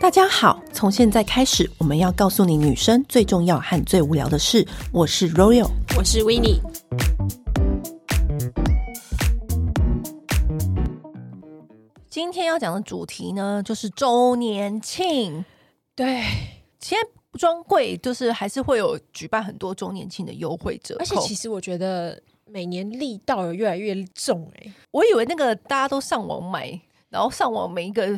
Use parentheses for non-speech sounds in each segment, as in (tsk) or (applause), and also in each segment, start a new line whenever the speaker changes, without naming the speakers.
大家好，从现在开始，我们要告诉你女生最重要和最无聊的事。我是 Royal，
我是 Winnie。
今天要讲的主题呢，就是周年庆。
对，
现在专柜就是还是会有举办很多周年庆的优惠折扣，
而且其实我觉得每年力道有越来越重哎、欸。
我以为那个大家都上网买。然后上网每一个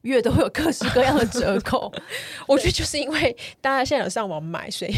月都会有各式各样的折扣，(laughs)
我觉得就是因为大家现在有上网买，所以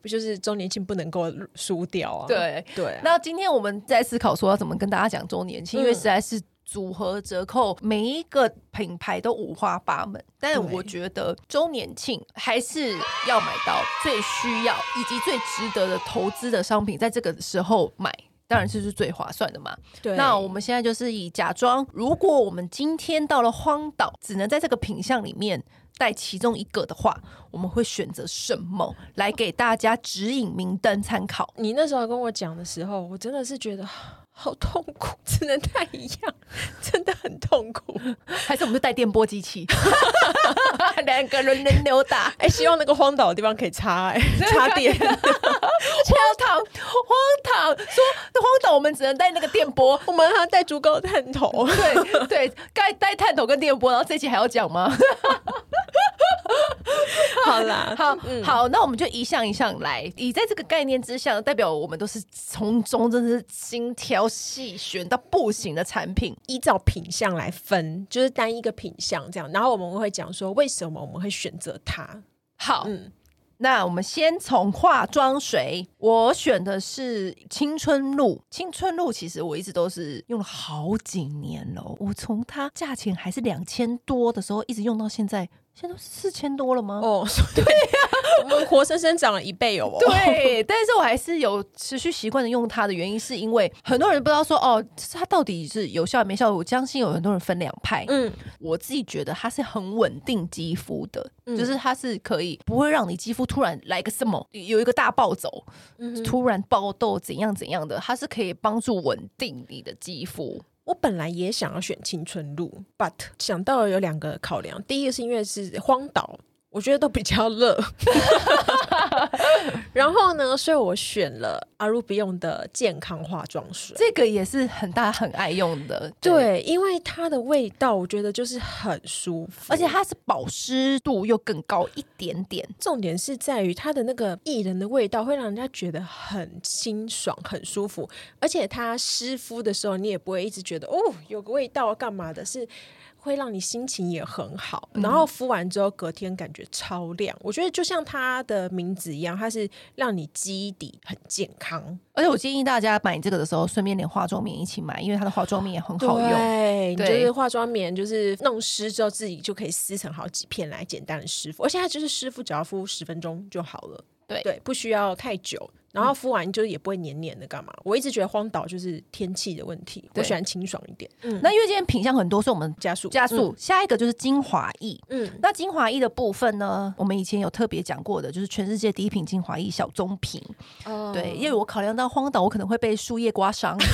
不就是周年庆不能够输掉啊？
对
对啊。
那今天我们在思考说要怎么跟大家讲周年庆，嗯，因为实在是组合折扣每一个品牌都五花八门，但我觉得周年庆还是要买到最需要以及最值得的投资的商品，在这个时候买。当然是是最划算的嘛。对，那我们现在就是以假装，如果我们今天到了荒岛，只能在这个品相里面带其中一个的话，我们会选择什么来给大家指引明灯参考？
你那时候跟我讲的时候，我真的是觉得。好痛苦，只能带一样，(laughs) 真的很痛苦。
还是我们就带电波机器，(laughs) 两个人轮流打。(laughs)
哎、欸，希望那个荒岛的地方可以插、欸，哎，插电。
荒岛，荒岛说，那荒岛我们只能带那个电波，
我们还要带足够的探头。
对对，该带探头跟电波，然后这期还要讲吗？(laughs)
好啦，
好、嗯、好，那我们就一项一项来。以在这个概念之下，代表我们都是从中真的是精挑细选到不行的产品，
依照品相来分，就是单一个品相这样。然后我们会讲说，为什么我们会选择它。
好，嗯，那我们先从化妆水，我选的是青春露。青春露其实我一直都是用了好几年了，我从它价钱还是两千多的时候，一直用到现在。现在都四千多了吗？
哦，(laughs) 对呀、啊，我们活生生涨了一倍哦。
对，但是我还是有持续习惯的用它的原因，是因为很多人不知道说哦，它到底是有效没效。我相信有很多人分两派。嗯，我自己觉得它是很稳定肌肤的、嗯，就是它是可以不会让你肌肤突然来个什么有一个大暴走，嗯、突然爆痘怎样怎样的，它是可以帮助稳定你的肌肤。
我本来也想要选青春路，but 想到了有两个考量。第一个是因为是荒岛。我觉得都比较热，(laughs) 然后呢，所以我选了阿鲁比用的健康化妆水，
这个也是很大很爱用的。对，
对，因为它的味道我觉得就是很舒服，
而且它是保湿度又更高一点点。
重点是在于它的那个薏仁的味道会让人家觉得很清爽、很舒服，而且它湿敷的时候你也不会一直觉得哦有个味道干嘛的，是。会让你心情也很好，然后敷完之后隔天感觉超亮。嗯、我觉得就像它的名字一样，它是让你基底很健康。
而且我建议大家买这个的时候，顺便连化妆棉一起买，因为它的化妆棉也很好用。
对，对，就是化妆棉，就是弄湿之后自己就可以撕成好几片来简单的湿敷，而且它就是湿敷，只要敷十分钟就好了。对对，不需要太久。然后敷完就也不会黏黏的，干嘛？我一直觉得荒岛就是天气的问题，我喜欢清爽一点。嗯，那
因为今天品相很多，所以我们加速加速。下一个就是精华液。嗯，那精华液的部分呢，我们以前有特别讲过的，就是全世界第一瓶精华液小棕瓶。哦，对，因为我考量到荒岛，我可能会被树叶刮伤。(laughs)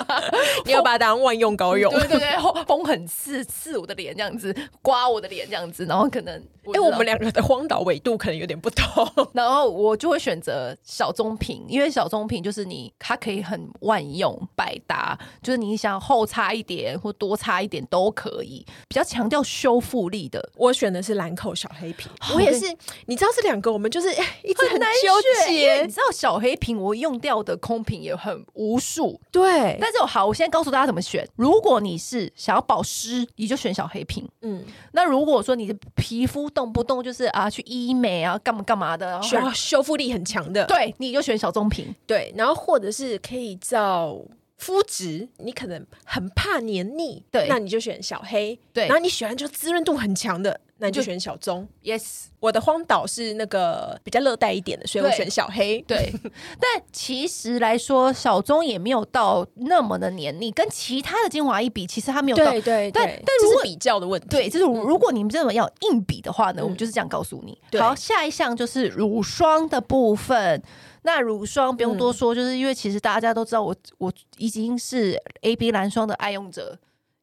(laughs)
你要把它当万用膏用，
对 (laughs) 对对，风 (laughs) 很刺刺我的脸这样子，刮我的脸这样子，然后可能，
哎、欸，我们两个的荒岛纬度可能有点不同，
然后我就会选择小棕瓶，因为小棕瓶就是你它可以很万用百搭，就是你想厚擦一点或多擦一点都可以，比较强调修复力的。
我选的是兰蔻小黑瓶，我也是，你知道这两个我们就是一直很纠结，
你知道小黑瓶我用掉的空瓶也很无数，
对。
但是我好，我现在告诉大家怎么选。如果你是想要保湿，你就选小黑瓶。嗯，那如果说你的皮肤动不动就是啊去医美啊干嘛干嘛的，
需要修复力很强的，
对，你就选小棕瓶。
对，然后或者是可以照肤质，你可能很怕黏腻，对，那你就选小黑。对，然后你喜欢就滋润度很强的。那你就选小棕
，Yes。
我的荒岛是那个比较热带一点的，所以我选小黑。
对，对 (laughs) 但其实来说，小棕也没有到那么的黏腻，跟其他的精华一比，其实它没有到。
对对对。
但但如果
是比较的问题，
对，就是如果你们真的要硬比的话呢，嗯、我们就是这样告诉你。好，下一项就是乳霜的部分。那乳霜不用多说，嗯、就是因为其实大家都知道我我已经是 AB 蓝霜的爱用者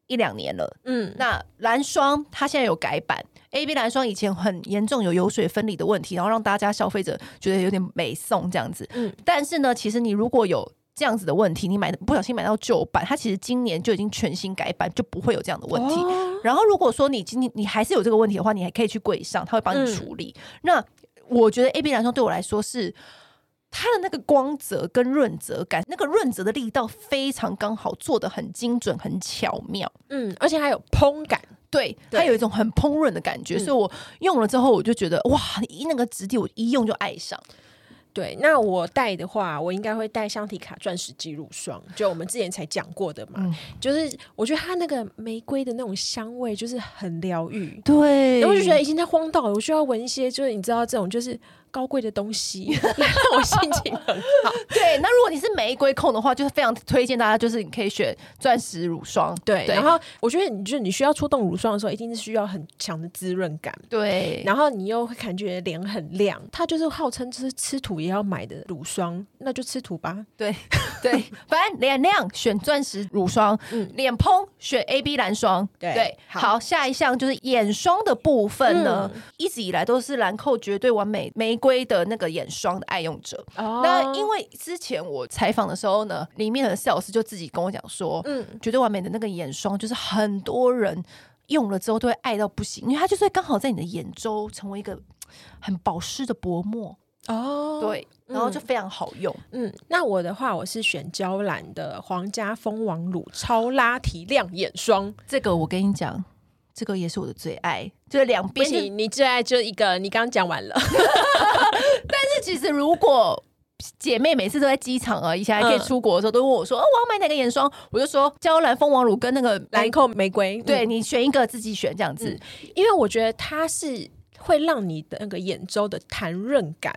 一两年了。嗯，那蓝霜它现在有改版，AB 蓝霜以前很严重有油水分离的问题，然后让大家消费者觉得有点美送这样子。嗯，但是呢，其实你如果有这样子的问题，你买不小心买到旧版，它其实今年就已经全新改版，就不会有这样的问题。哦、然后如果说你今天你还是有这个问题的话，你还可以去柜上，他会帮你处理。嗯、那我觉得 AB 蓝霜对我来说是它的那个光泽跟润泽感，那个润泽的力道非常刚好，做的很精准、很巧妙。
嗯，而且还有蓬感，
对，它有一种很蓬润的感觉，嗯、所以我用了之后，我就觉得哇，一那个质地，我一用就爱上。
对，那我带的话，我应该会带香缇卡钻石肌乳霜，就我们之前才讲过的嘛。嗯、就是我觉得它那个玫瑰的那种香味，就是很疗愈。
对，
然后我就觉得已经在荒岛了，我需要闻一些，就是你知道这种就是。高贵的东西 (laughs) 让我心情很好。(laughs)
对，那如果你是玫瑰控的话，就是非常推荐大家，就是你可以选钻石乳霜。
对，对然后我觉得你就是你需要出动乳霜的时候，一定是需要很强的滋润感。
对，
然后你又会感觉脸很亮，它就是号称就是吃土也要买的乳霜，那就吃土吧。
对对，反正脸亮选钻石乳霜，(laughs) 嗯，脸蓬选 AB 蓝霜。对对，好，好，下一项就是眼霜的部分呢，嗯、一直以来都是兰蔻绝对完美玫瑰的那个眼霜的爱用者，哦、那因为之前我采访的时候呢，里面的 sales 就自己跟我讲说，嗯，绝对完美的那个眼霜就是很多人用了之后都会爱到不行，因为它就是刚好在你的眼周成为一个很保湿的薄膜。哦，对，然后就非常好用。
嗯，嗯，那我的话，我是选娇兰的皇家蜂王乳超拉提亮眼霜，
这个我跟你讲。这个也是我的最爱，就是两边。
你你最爱就一个，你刚刚讲完了。(laughs)
但是其实如果姐妹每次都在机场啊，以前还可以出国的时候，都问我说：“哦，我要买哪个眼霜？”我就说：“娇兰蜂王乳跟那个
兰蔻玫瑰。”
对，你选一个自己选这样子，
因为我觉得它是会让你的那个眼周的弹润感。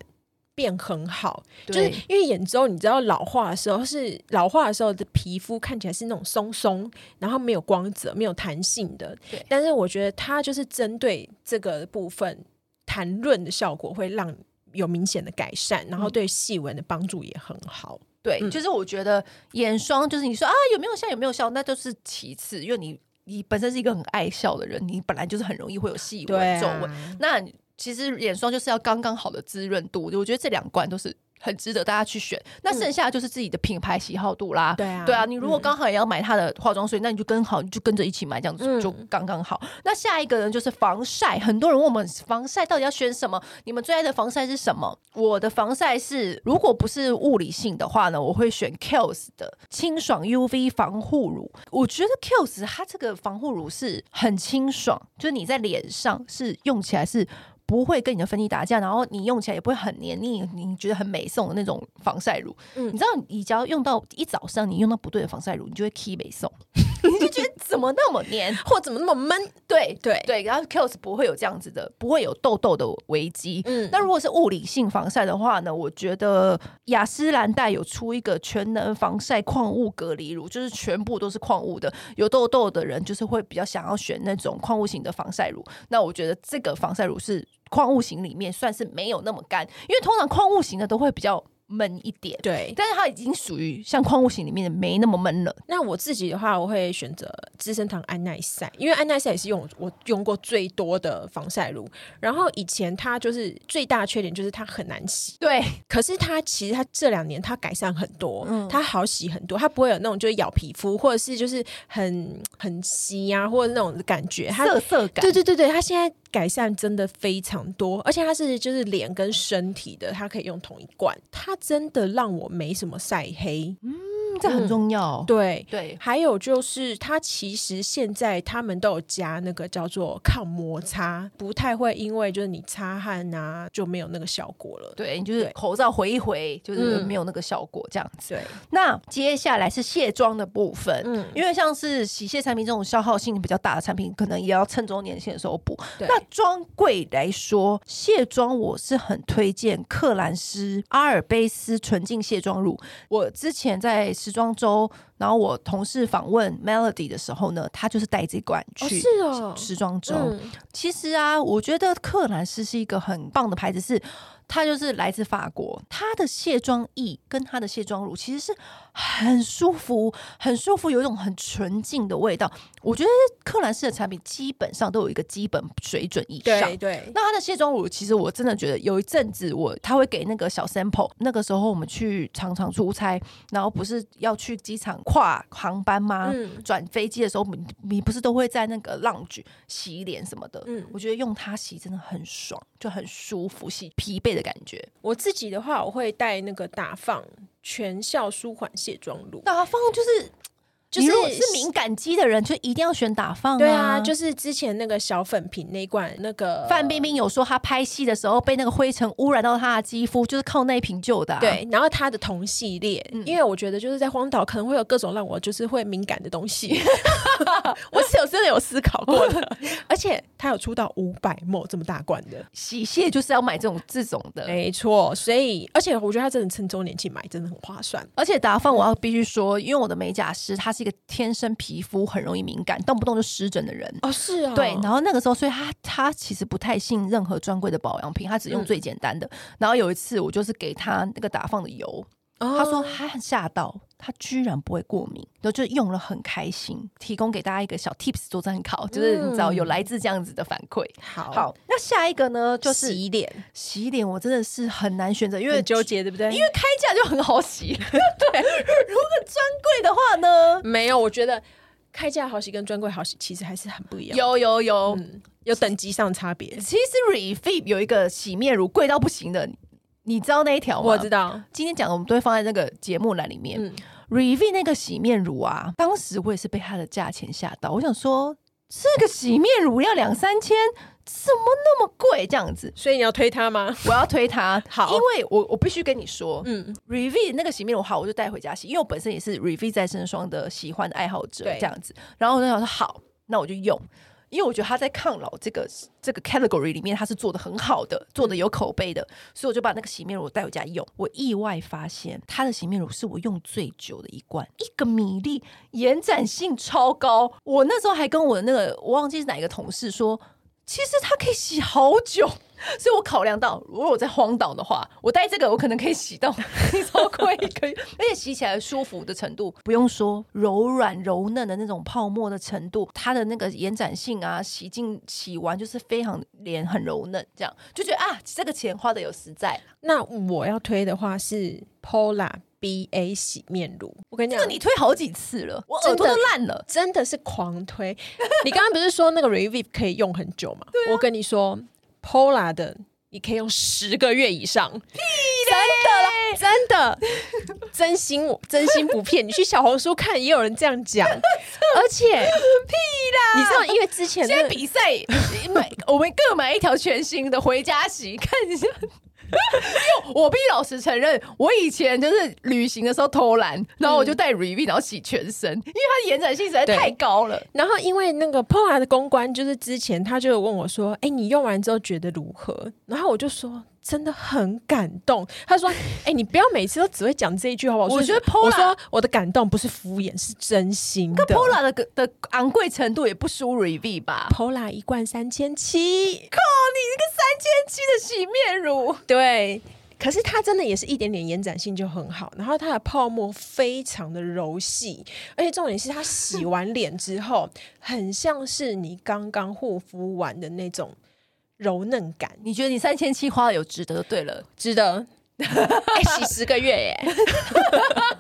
变很好，就是因为眼周，你知道老化的时候是老化的时候的皮肤看起来是那种松松，然后没有光泽、没有弹性的。对但是我觉得它就是针对这个部分弹润的效果会让有明显的改善，然后对细纹的帮助也很好。
对，嗯、就是我觉得眼霜就是你说啊有没有效有没有效，那都是其次，因为你你本身是一个很爱笑的人，你本来就是很容易会有细纹皱纹，啊、那。其实眼霜就是要刚刚好的滋润度，我觉得这两罐都是。很值得大家去选，那剩下的就是自己的品牌喜好度啦。对啊，对啊，你如果刚好也要买它的化妆水，那你就跟好，你就跟着一起买，这样子就刚刚好。那下一个呢，就是防晒。很多人问我们防晒到底要选什么？你们最爱的防晒是什么？我的防晒是，如果不是物理性的话呢，我会选 Kiehl's 的清爽 UV 防护乳。我觉得 Kiehl's 它这个防护乳是很清爽，就是你在脸上是用起来是。不会跟你的粉底打架，然后你用起来也不会很黏腻，你觉得很美送的那种防晒乳。嗯，你知道，你只要用到一早上，你用到不对的防晒乳，你就会 key 美送，(laughs) 你就觉得怎么那么黏，或怎么那么闷？对对对，然后 Kiehl's 不会有这样子的，不会有痘痘的危机。嗯，那如果是物理性防晒的话呢？我觉得雅诗兰黛有出一个全能防晒矿物隔离乳，就是全部都是矿物的。有痘痘的人就是会比较想要选那种矿物型的防晒乳。那我觉得这个防晒乳是。矿物型里面算是没有那么干，因为通常矿物型的都会比较闷一点。对，但是它已经属于像矿物型里面的没那么闷了。
那我自己的话，我会选择资生堂安耐晒，因为安耐晒也是用我用过最多的防晒乳。然后以前它就是最大的缺点就是它很难洗。
对，
可是它其实它这两年它改善很多，嗯，它好洗很多，它不会有那种就是咬皮肤或者是就是很很稀啊，或者那种感觉，它
涩涩感。
对对对对，它现在。改善真的非常多，而且它是就是脸跟身体的，它可以用同一罐，它真的让我没什么晒黑。
这很重要，
嗯、对对。还有就是，它其实现在他们都有加那个叫做抗摩擦，不太会因为就是你擦汗啊就没有那个效果了。
对，你就是口罩回一回，就是没有那个效果这样子。对。那接下来是卸妆的部分，嗯，因为像是洗卸产品这种消耗性比较大的产品，可能也要趁中年庆的时候补。对那专柜来说，卸妆我是很推荐克兰斯阿尔卑斯纯净卸妆乳。我之前在时装周，然后我同事访问 Melody 的时候呢，他就是带这罐去时装周。其实啊，我觉得克兰斯是一个很棒的牌子，是它就是来自法国，它的卸妆液跟它的卸妆乳其实是很舒服，很舒服，有一种很纯净的味道。我觉得克兰斯的产品基本上都有一个基本水准以上。
对对。
那它的卸妆乳，其实我真的觉得有一阵子我他会给那个小 sample，那个时候我们去常常出差，然后不是要去机场跨航班吗？嗯。转飞机的时候，你你不是都会在那个 lounge 洗脸什么的？嗯。我觉得用它洗真的很爽，就很舒服，洗疲惫的感觉。
我自己的话，我会带那个打放全效舒缓卸妆露。
打放就是。就是是敏感肌的人，就一定要选打放啊。
对啊，就是之前那个小粉瓶那罐，那个
范冰冰有说她拍戏的时候被那个灰尘污染到她的肌肤，就是靠那一瓶救的啊。
对，然后她的同系列，嗯，因为我觉得就是在荒岛可能会有各种让我就是会敏感的东西，(laughs) 我是有真的有思考过的。(laughs) 而且它有出到五百 ml 这么大罐的
洗卸，就是要买这种这种的，
没错。所以，而且我觉得她真的趁周年庆买真的很划算。
而且打放我要必须说，因为我的美甲师他是。一个天生皮肤很容易敏感，动不动就湿疹的人
哦，是啊，
对。然后那个时候，所以他他其实不太信任何专柜的保养品，他只用最简单的。嗯、然后有一次，我就是给他那个打放的油，哦、他说他很吓到，他居然不会过敏，然后就用了很开心。提供给大家一个小 tips 做参考，就是你知道有来自这样子的反馈。
好，
好，那下一个呢，就是
洗脸。
洗脸我真的是很难选择，因为
纠结，对不对？
因为开价就很好洗。(laughs) 对，如果专柜的话呢，(laughs)
没有，我觉得。开价好洗跟专柜好洗其实还是很不一样，
有有有、嗯、
有等级上差别。
其实 Refit 有一个洗面乳贵到不行的，你知道那一条吗？
我知道。今
天讲的我们都会放在那个节目栏里面。嗯、Revive 那个洗面乳啊，当时我也是被它的价钱吓到，我想说这个洗面乳要两三千。怎么那么贵？这样子，
所以你要推它吗？
我要推它，
好，
因为我我必须跟你说，嗯，Revive 那个洗面乳好，我就带回家洗，因为我本身也是 Revive 再生霜的喜欢的爱好者，这样子。然后我就想说，好，那我就用，因为我觉得它在抗老这个这个 category 里面，它是做的很好的，做的有口碑的，所以我就把那个洗面乳带回家用。我意外发现，它的洗面乳是我用最久的一罐，一个米粒，延展性超高。我那时候还跟我的那个，我忘记是哪一个同事说。其实它可以洗好久，所以我考量到，如果我在荒岛的话，我带这个我可能可以洗到 (laughs) 超贵，可以，而且洗起来舒服的程度不用说，柔软柔嫩的那种泡沫的程度，它的那个延展性啊，洗净洗完就是非常脸很柔嫩，这样就觉得啊，这个钱花的有实在。
那我要推的话是 Pola。B A 洗面乳，我跟你讲，
这个你推好几次了，我耳朵都烂了，
真的是狂推。你刚刚不是说那个 Revive 可以用很久吗？(laughs) 啊、我跟你说，Pola 的你可以用十个月以上，真的真的，真心真心不骗你。去小红书看，也有人这样讲，而且 (laughs) 屁
啦，
你知道，因为之前
在比赛 (laughs) 买，我们各买一条全新的回家洗，看一下。我必须老实承认，我以前就是旅行的时候偷懒，然后我就带 Revive 然后洗全身，因为它的延展性实在太高了。
然后因为那个 Pola 的公关，就是之前他就有问我说：“哎、欸，你用完之后觉得如何？”然后我就说。真的很感动。他说：“ (laughs) 哎、欸，你不要每次都只会讲这一句，好不好？”我觉得 Pola，我说我的感动不是敷衍，是真心的。
跟 Pola 的的昂贵程度也不输 Revive 吧
？Pola 一罐三千七，
靠你那个三千七的洗面乳，
对。可是它真的也是一点点延展性就很好，然后它的泡沫非常的柔细，而且重点是它洗完脸之后，很像是你刚刚护肤完的那种。柔嫩感，
你觉得你三千七花的有值得？对了，
值得。(laughs) 哎，洗十个月耶，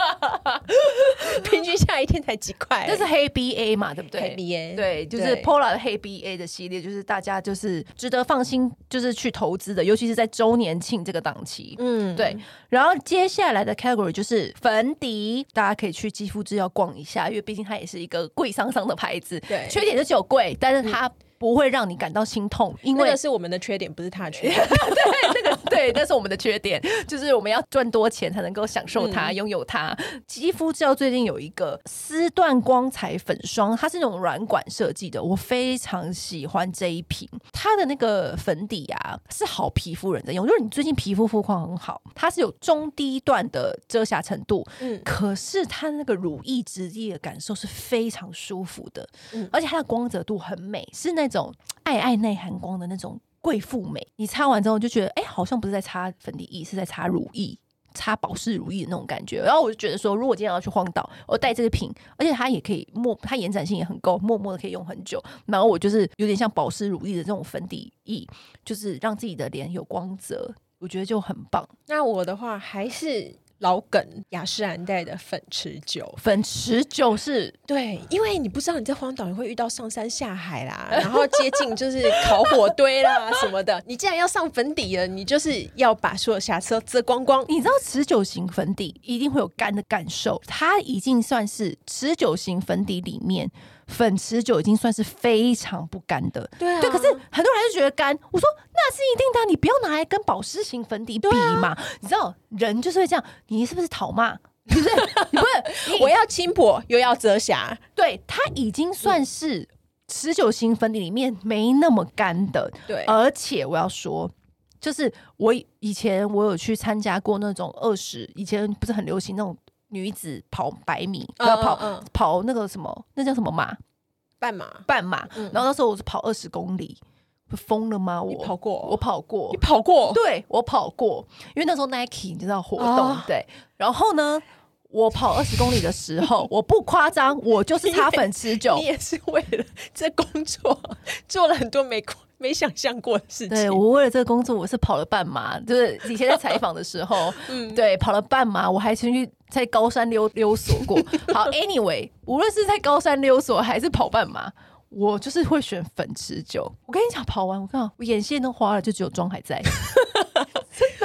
(laughs) 平均下一天才几块。
这是黑 BA 嘛，对不对？
黑 BA，
对，就是 Pola 的黑 BA 的系列，就是大家就是值得放心，就是去投资的，尤其是在周年庆这个档期。嗯，对。然后接下来的 category 就是粉底，大家可以去肌肤之要逛一下，因为毕竟它也是一个贵桑桑的牌子。对，缺点就是有贵，但是它。不会让你感到心痛，因为
那个是我们的缺点，不是他的缺点。(laughs)
对，那个对，那是我们的缺点，就是我们要赚多钱才能够享受它、嗯、拥有它。肌肤之道最近有一个丝缎光彩粉霜，它是那种软管设计的，我非常喜欢这一瓶。它的那个粉底啊，是好皮肤人在用，就是你最近皮肤肤况很好，它是有中低段的遮瑕程度，嗯，可是它那个乳液质地的感受是非常舒服的，嗯，而且它的光泽度很美，是那种。种爱爱内含光的那种贵妇美。你擦完之后就觉得，哎、好像不是在擦粉底液，是在擦乳液。擦保湿乳液的那种感觉，然后我就觉得说，如果今天要去荒岛，我带这个瓶，而且它也可以默，它延展性也很够，默默的可以用很久。然后我就是有点像保湿乳液的这种粉底液，就是让自己的脸有光泽，我觉得就很棒。
那我的话还是。老梗雅诗兰黛的粉持久，
粉持久是
对，因为你不知道你在荒岛你会遇到上山下海啦，然后接近就是烤火堆啦什么的。你既然要上粉底了，你就是要把所有瑕疵遮光光。
你知道持久型粉底一定会有干的感受，它已经算是持久型粉底里面。粉持久已经算是非常不干的，
对啊，
对。可是很多人还是觉得干。我说那是一定的，你不要拿来跟保湿型粉底比嘛。啊、你知道人就是会这样，你是不是讨骂？(laughs) 不是，你不是，
我要轻薄又要遮瑕。
对，它已经算是持久型粉底里面没那么干的。
对，
而且我要说，就是我以前我有去参加过那种二十，以前不是很流行那种。女子跑百米，要跑、跑那个什么，那叫什么马？
半马，
半马。嗯、然后那时候我是跑二十公里，疯了吗？我
跑过，
我跑过，
你跑过？
对，我跑过，因为那时候 Nike 你知道活动，哦、对。然后呢，我跑二十公里的时候，(laughs) 我不夸张，我就是擦粉持久。
你也是为了这工作做了很多没没想象过的事情。
对，我为了这个工作，我是跑了半马。就是以前在采访的时候，(laughs) 嗯，对，跑了半马，我还曾去在高山溜溜索过。好，(laughs) Anyway，无论是在高山溜索还是跑半马，我就是会选粉持久。我跟你讲，跑完我看我眼线都花了，就只有妆还在。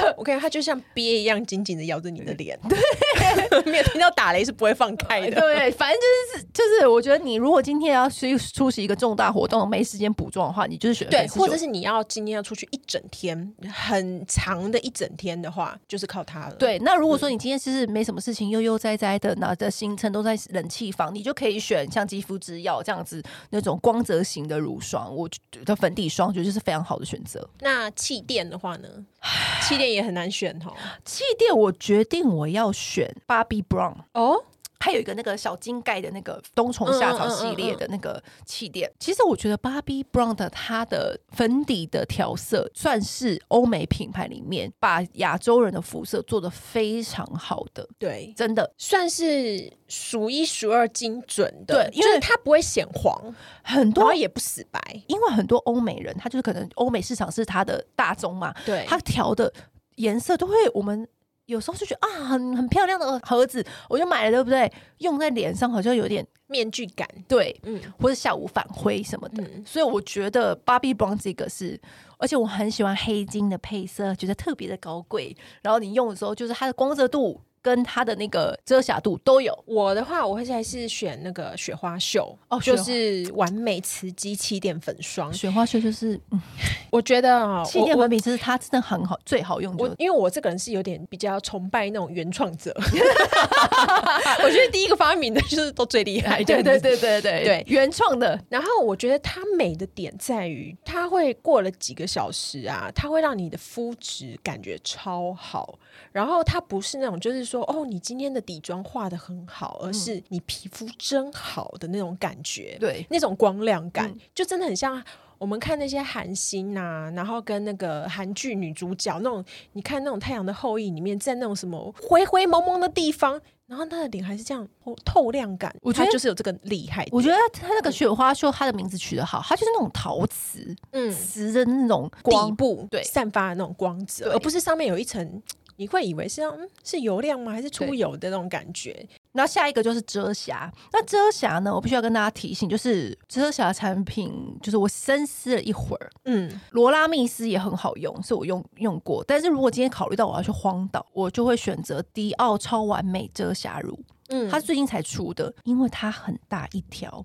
(laughs)
我感觉它就像鳖一样紧紧的咬着你的脸。对，(laughs) 没有听到打雷是不会放开的。
对，反正就是就是，我觉得你如果今天要去出席一个重大活动，没时间补妆的话，你就是选。
对，或者是你要今天要出去一整天，很长的一整天的话，就是靠它了。
对，那如果说你今天其实没什么事情，悠悠哉哉的，拿着行程都在冷气房，你就可以选像肌肤之钥这样子那种光泽型的乳霜，我觉得粉底霜，我觉得就是非常好的选择。
那气垫的话呢？(sighs) 气垫也很难选哦。
气垫我决定我要选 Bobbi Brown 哦。还有一个那个小金盖的那个冬虫夏草系列的那个气垫，其实我觉得 Bobbi Brown 的它的粉底的调色算是欧美品牌里面把亚洲人的肤色做的非常好的，
对，
真的。
算是数一数二精准的，对，因为它不会显黄，很多也不死白，
因为很多欧美人他就是可能欧美市场是他的大宗嘛，
对，
他调的颜色都会我们。有时候就觉得啊，很很漂亮的盒子，我就买了，对不对？用在脸上好像有点
面具感，
对，嗯，或者下午反灰什么的。嗯、所以我觉得 Bobbi Brown 这个是，而且我很喜欢黑金的配色，觉得特别的高贵。然后你用的时候，就是它的光泽度。跟它的那个遮瑕度都有。
我的话，我会还是选那个雪花秀哦，就是完美瓷肌气垫粉霜。
雪花秀就是，嗯、
我觉得啊，
气垫粉饼就是它真的很好，最好用。
我因为我这个人是有点比较崇拜那种原创者，(laughs) (laughs) 我觉得第一个发明的就是都最厉害。(laughs)
对对对对对
对，
原创的。
然后我觉得它美的点在于，它会过了几个小时啊，它会让你的肤质感觉超好。然后它不是那种就是。说哦，你今天的底妆画的很好，而是你皮肤真好的那种感觉，
对，
那种光亮感，嗯、就真的很像我们看那些韩星呐，然后跟那个韩剧女主角那种，你看那种《太阳的后裔》里面，在那种什么灰灰蒙蒙的地方，然后他的脸还是这样透亮感，我觉得就是有这个厉害。
我觉得他那个雪花秀，他的名字取得好，它就是那种陶瓷，嗯，瓷的那种
底部对散发的那种光泽，而不是上面有一层。你会以为是要嗯，是油亮吗？还是出油的那种感觉？
那下一个就是遮瑕。那遮瑕呢？我必须要跟大家提醒，就是遮瑕产品，就是我深思了一会儿，嗯，罗拉密斯也很好用，是我用用过。但是如果今天考虑到我要去荒岛，我就会选择迪奥超完美遮瑕乳。嗯，它最近才出的，因为它很大一条，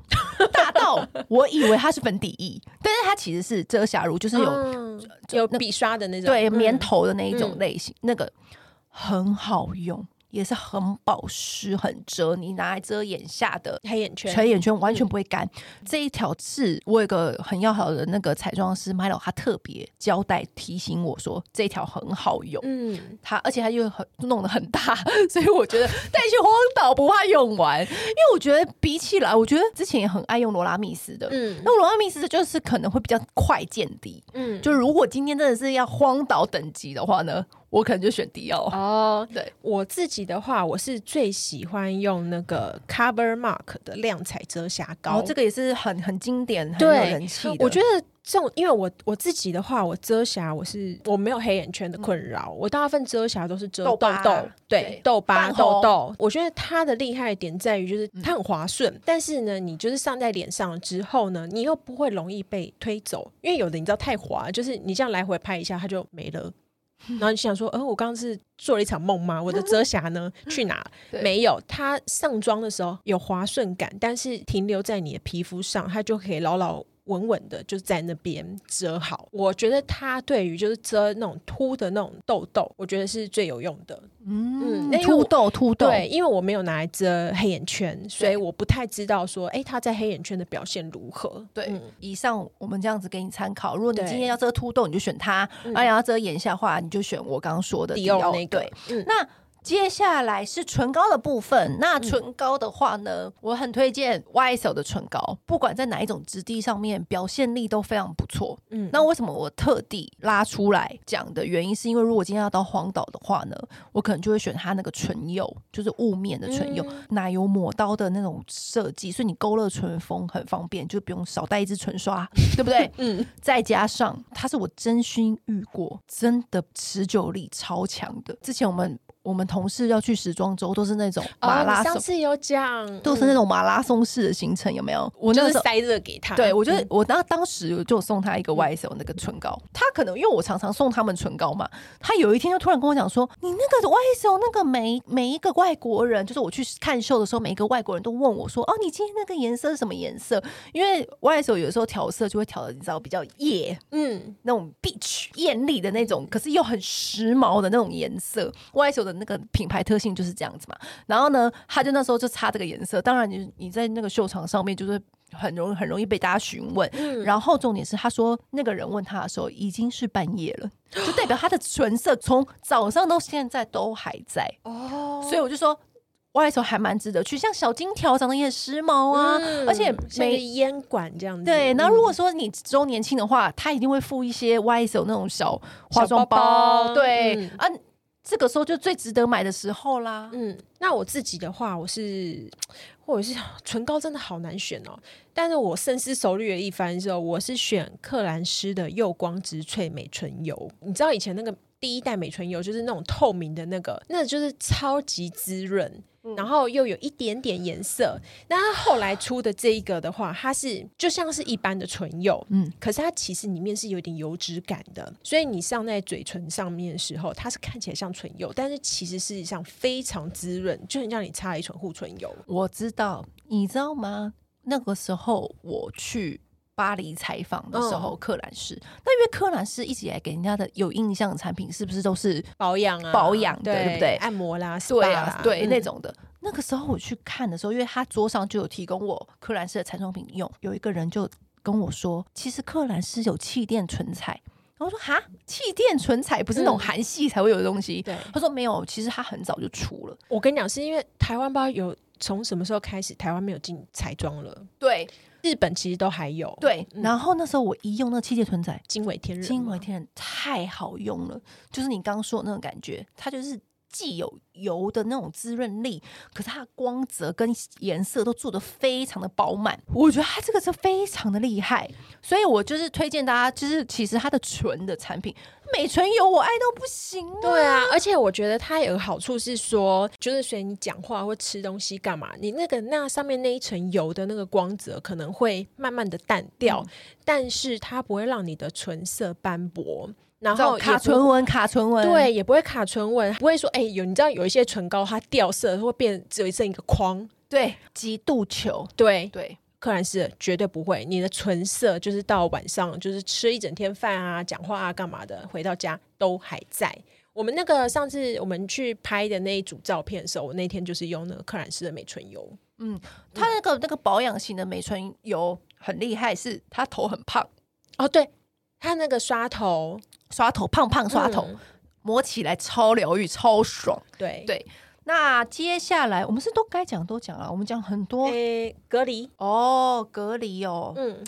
大到我以为它是粉底液，但是它其实是遮瑕乳，就是有、嗯、
有笔刷的那种，
对，棉头的那一种类型，嗯、那个很好用。也是很保湿、很遮，你拿来遮眼下的
黑眼圈，
黑眼圈完全不会干。嗯、这一条是我有个很要好的那个彩妆师 Milo，他特别交代提醒我说这条很好用。嗯，他而且他又很弄得很大，(laughs) 所以我觉得带去荒岛不怕用完。因为我觉得比起来，我觉得之前也很爱用罗拉密斯的。嗯，那罗拉密斯的就是可能会比较快见底。嗯，就如果今天真的是要荒岛等级的话呢，我可能就选迪奥
哦。(laughs) 对，我自己的话，我是最喜欢用那个 Cover Mark 的亮彩遮瑕膏，
哦，这个也是很很经典、很有人气的。
我觉得这种，因为我我自己的话，我遮瑕我是我没有黑眼圈的困扰，嗯、我大部分遮瑕都是遮痘痘，对，痘疤、痘痘。我觉得它的厉害的点在于，就是它很滑顺，嗯、但是呢，你就是上在脸上之后呢，你又不会容易被推走，因为有的你知道太滑，就是你这样来回拍一下，它就没了。然后你想说，呃，我刚刚是做了一场梦吗？我的遮瑕呢？去哪？(laughs) 对没有，它上妆的时候有滑顺感，但是停留在你的皮肤上，它就可以牢牢。稳稳的就在那边遮好，我觉得它对于就是遮那种凸的那种痘痘，我觉得是最有用的。
嗯，凸痘凸痘，
对，因为我没有拿来遮黑眼圈，所以我不太知道说，哎，它在黑眼圈的表现如何。
对，嗯、以上我们这样子给你参考。如果你今天要遮凸痘，你就选它；而你要遮眼下话，你就选我刚刚说的迪奥那个。对，嗯、那。接下来是唇膏的部分。那唇膏的话呢，嗯、我很推荐 YSL 的唇膏，不管在哪一种质地上面，表现力都非常不错。嗯，那为什么我特地拉出来讲的原因，是因为如果今天要到荒岛的话呢，我可能就会选它那个唇釉，就是雾面的唇釉，嗯、奶油抹刀的那种设计，所以你勾勒唇峰很方便，就不用少带一支唇刷，(laughs) 对不对？嗯，再加上它是我真心遇过，真的持久力超强的。之前我们。我们同事要去时装周，都是那种马拉松，
上次有讲，
都是那种马拉松式的行程，有没有？
我就是塞热给他。
对，我觉得我当当时就送他一个 YSL 那个唇膏，他可能因为我常常送他们唇膏嘛，他有一天就突然跟我讲说：“你那个 YSL 那个每每一个外国人，就是我去看秀的时候，每一个外国人都问我说：‘哦，你今天那个颜色是什么颜色？’因为 YSL 有的时候调色就会调的，你知道比较艳，嗯，那种 beach 艳丽的那种，可是又很时髦的那种颜色。YSL 的那个品牌特性就是这样子嘛，然后呢，他就那时候就擦这个颜色。当然，你你在那个秀场上面就是很容易很容易被大家询问。嗯、然后重点是，他说那个人问他的时候已经是半夜了，就代表他的唇色从早上到现在都还在。哦，所以我就说，YSL 还蛮值得去，像小金条长得也很时髦啊，嗯、而且每
烟管这样子。
对，然后如果说你周年庆的话，他一定会附一些 YSL 那种小化妆包。包包对、嗯、啊。这个时候就最值得买的时候啦。
嗯，那我自己的话，我是 (tsk) 或者是 (sighs) 唇膏真的好难选哦。但是我深思熟虑了一番之后，我是选克兰斯的釉光植萃美唇油。你知道以前那个第一代美唇油就是那种透明的那个，那就是超级滋润。然后又有一点点颜色，那它后来出的这一个的话，它是就像是一般的唇釉，嗯，可是它其实里面是有点油脂感的，所以你上在嘴唇上面的时候，它是看起来像唇釉，但是其实事实际上非常滋润，就很像你擦了一层护唇油。
我知道，你知道吗？那个时候我去。巴黎采访的时候，克兰诗，那因为克兰诗一直以来给人家的有印象的产品，是不是都是
保养啊、
保养的，对不对？
按摩啦，
对啊，对那种的。那个时候我去看的时候，因为他桌上就有提供我克兰诗的彩妆品用，有一个人就跟我说，其实克兰诗有气垫唇彩。然后我说哈，气垫唇彩不是那种韩系才会有的东西。对，他说没有，其实他很早就出了。
我跟你讲，是因为台湾不知道有从什么时候开始，台湾没有进彩妆了。
对。
日本其实都还有，
对。然后那时候我一用那个气垫唇彩，
惊为天人，
惊为天人，太好用了。就是你刚刚说的那种感觉，它就是既有油的那种滋润力，可是它的光泽跟颜色都做的非常的饱满。我觉得它这个是非常的厉害，所以我就是推荐大家，就是其实它的唇的产品。美唇油我爱到不行，啊，
对啊，而且我觉得它有个好处是说，就是随你讲话或吃东西干嘛，你那个那上面那一层油的那个光泽可能会慢慢的淡掉，嗯、但是它不会让你的唇色斑驳，然后
卡唇纹，卡唇纹，
对，也不会卡唇纹，不会说哎、欸、有你知道有一些唇膏它掉色会变只有剩一个框，
对，极度球，
对
对。对
克兰诗绝对不会，你的唇色就是到晚上，就是吃一整天饭啊、讲话啊、干嘛的，回到家都还在。我们那个上次我们去拍的那一组照片的时候，我那天就是用那个克兰斯的美唇油。
嗯，它那个那个保养型的美唇油很厉害，是它头很胖
哦，对，它那个刷头
刷头胖胖刷头，嗯、摸起来超疗愈超爽。
对
对，那接下来我们是都该讲都讲了，我们讲很多。
诶，隔离
哦，隔离哦，
嗯。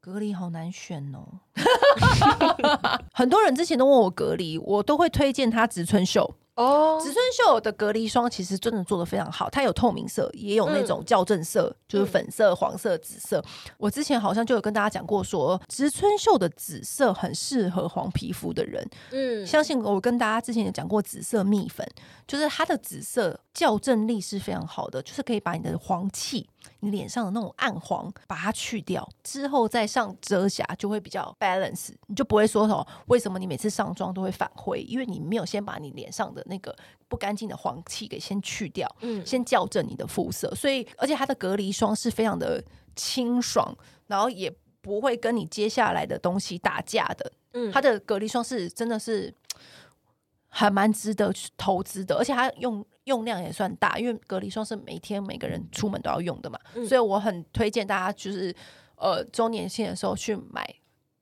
隔离好难选哦，(laughs) 很多人之前都问我隔离，我都会推荐他植村秀。哦，植村秀的隔离霜其实真的做的非常好，它有透明色，也有那种校正色，嗯、就是粉色、黄色、紫色。我之前好像就有跟大家讲过说，说植村秀的紫色很适合黄皮肤的人。嗯，相信我跟大家之前也讲过紫色蜜粉，就是它的紫色校正力是非常好的，就是可以把你的黄气、你脸上的那种暗黄把它去掉，之后再上遮瑕就会比较 balance，你就不会说什么为什么你每次上妆都会反灰，因为你没有先把你脸上的。那个不干净的黄气给先去掉，嗯，先校正你的肤色，所以而且它的隔离霜是非常的清爽，然后也不会跟你接下来的东西打架的，嗯，它的隔离霜是真的是还蛮值得去投资的，而且它用用量也算大，因为隔离霜是每天每个人出门都要用的嘛，嗯，所以我很推荐大家就是呃周年庆的时候去买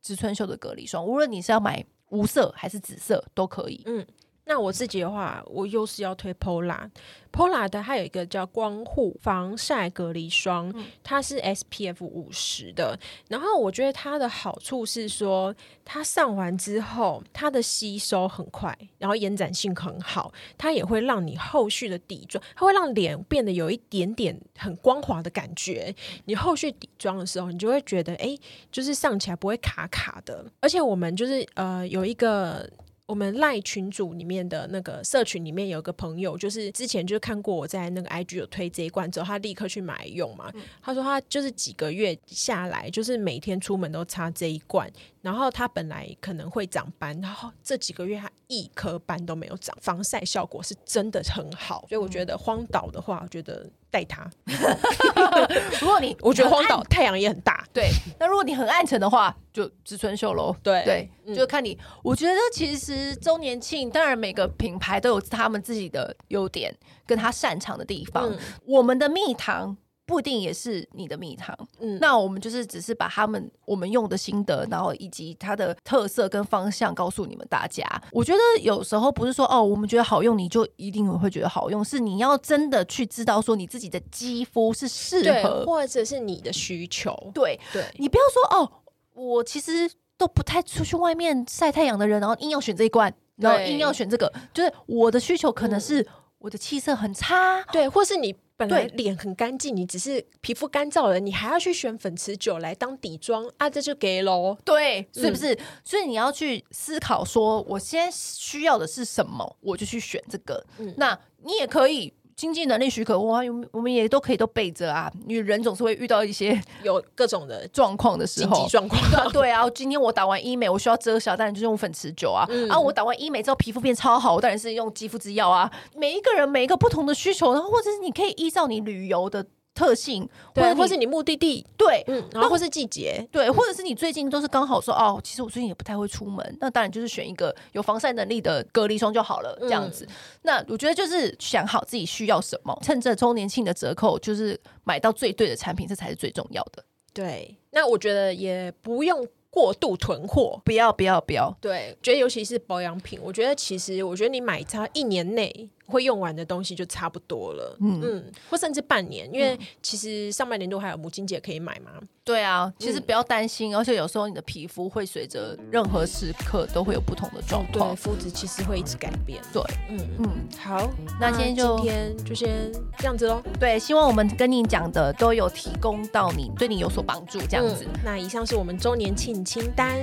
植村秀的隔离霜，无论你是要买无色还是紫色都可以，嗯。
那我自己的话，我又是要推 Pola，Pola 的它有一个叫光护防晒隔离霜，它是 SPF 五十的。然后我觉得它的好处是说，它上完之后，它的吸收很快，然后延展性很好，它也会让你后续的底妆，它会让脸变得有一点点很光滑的感觉。你后续底妆的时候，你就会觉得，哎，就是上起来不会卡卡的。而且我们就是呃有一个。我们赖群组里面的那个社群里面有个朋友，就是之前就看过我在那个 IG 有推这一罐之后，他立刻去买用嘛。嗯、他说他就是几个月下来，就是每天出门都擦这一罐。然后他本来可能会长斑，然后这几个月他一颗斑都没有长，防晒效果是真的很好。所以我觉得荒岛的话，我觉得带他。(laughs)
如果你 (laughs)
我觉得荒岛太阳也很大，
对。那如果你很暗沉的话，就植村秀喽。
对
对，嗯、就看你。我觉得其实周年庆，当然每个品牌都有他们自己的优点，跟他擅长的地方。嗯、我们的蜜糖。不一定也是你的蜜糖，嗯，那我们就是只是把他们我们用的心得，然后以及它的特色跟方向告诉你们大家。我觉得有时候不是说哦，我们觉得好用，你就一定会觉得好用，是你要真的去知道说你自己的肌肤是适合，
或者是你的需求。
对对，你不要说哦，我其实都不太出去外面晒太阳的人，然后硬要选这一罐，然后硬要选这个，就是我的需求可能是我的气色很差，
对，或是你。本来脸很干净，你只是皮肤干燥了，你还要去选粉持久来当底妆啊？这就给喽，
对，是不是？嗯、所以你要去思考说，我现在需要的是什么，我就去选这个。嗯、那你也可以。经济能力许可，哇，我们也都可以都备着啊。因为人总是会遇到一些 (laughs)
有各种的
状况的时候，
状况。
对啊，今天我打完医美，我需要遮瑕，当然就是用粉持久啊。嗯、啊，我打完医美之后皮肤变超好，我当然是用肌肤之钥啊。每一个人每一个不同的需求，然后或者是你可以依照你旅游的。特性，
或者或是你目的地，
对，
嗯，然后或是季节，
对，或者是你最近都是刚好说哦，其实我最近也不太会出门，那当然就是选一个有防晒能力的隔离霜就好了，这样子。嗯、那我觉得就是想好自己需要什么，趁着周年庆的折扣，就是买到最对的产品，这才是最重要的。
对，那我觉得也不用过度囤货，
不要，不要，不要。
对，觉得尤其是保养品，我觉得其实，我觉得你买它一年内。会用完的东西就差不多了，嗯嗯，或甚至半年，因为其实上半年度还有母亲节可以买嘛。
对啊，其实不要担心，而且有时候你的皮肤会随着任何时刻都会有不同的状况，
对，肤质其实会一直改变。
对，嗯嗯，好，
那今天就今天就先这样子喽。
对，希望我们跟你讲的都有提供到你，对你有所帮助，这样子。
那以上是我们周年庆清单，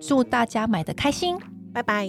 祝大家买的开心，
拜拜。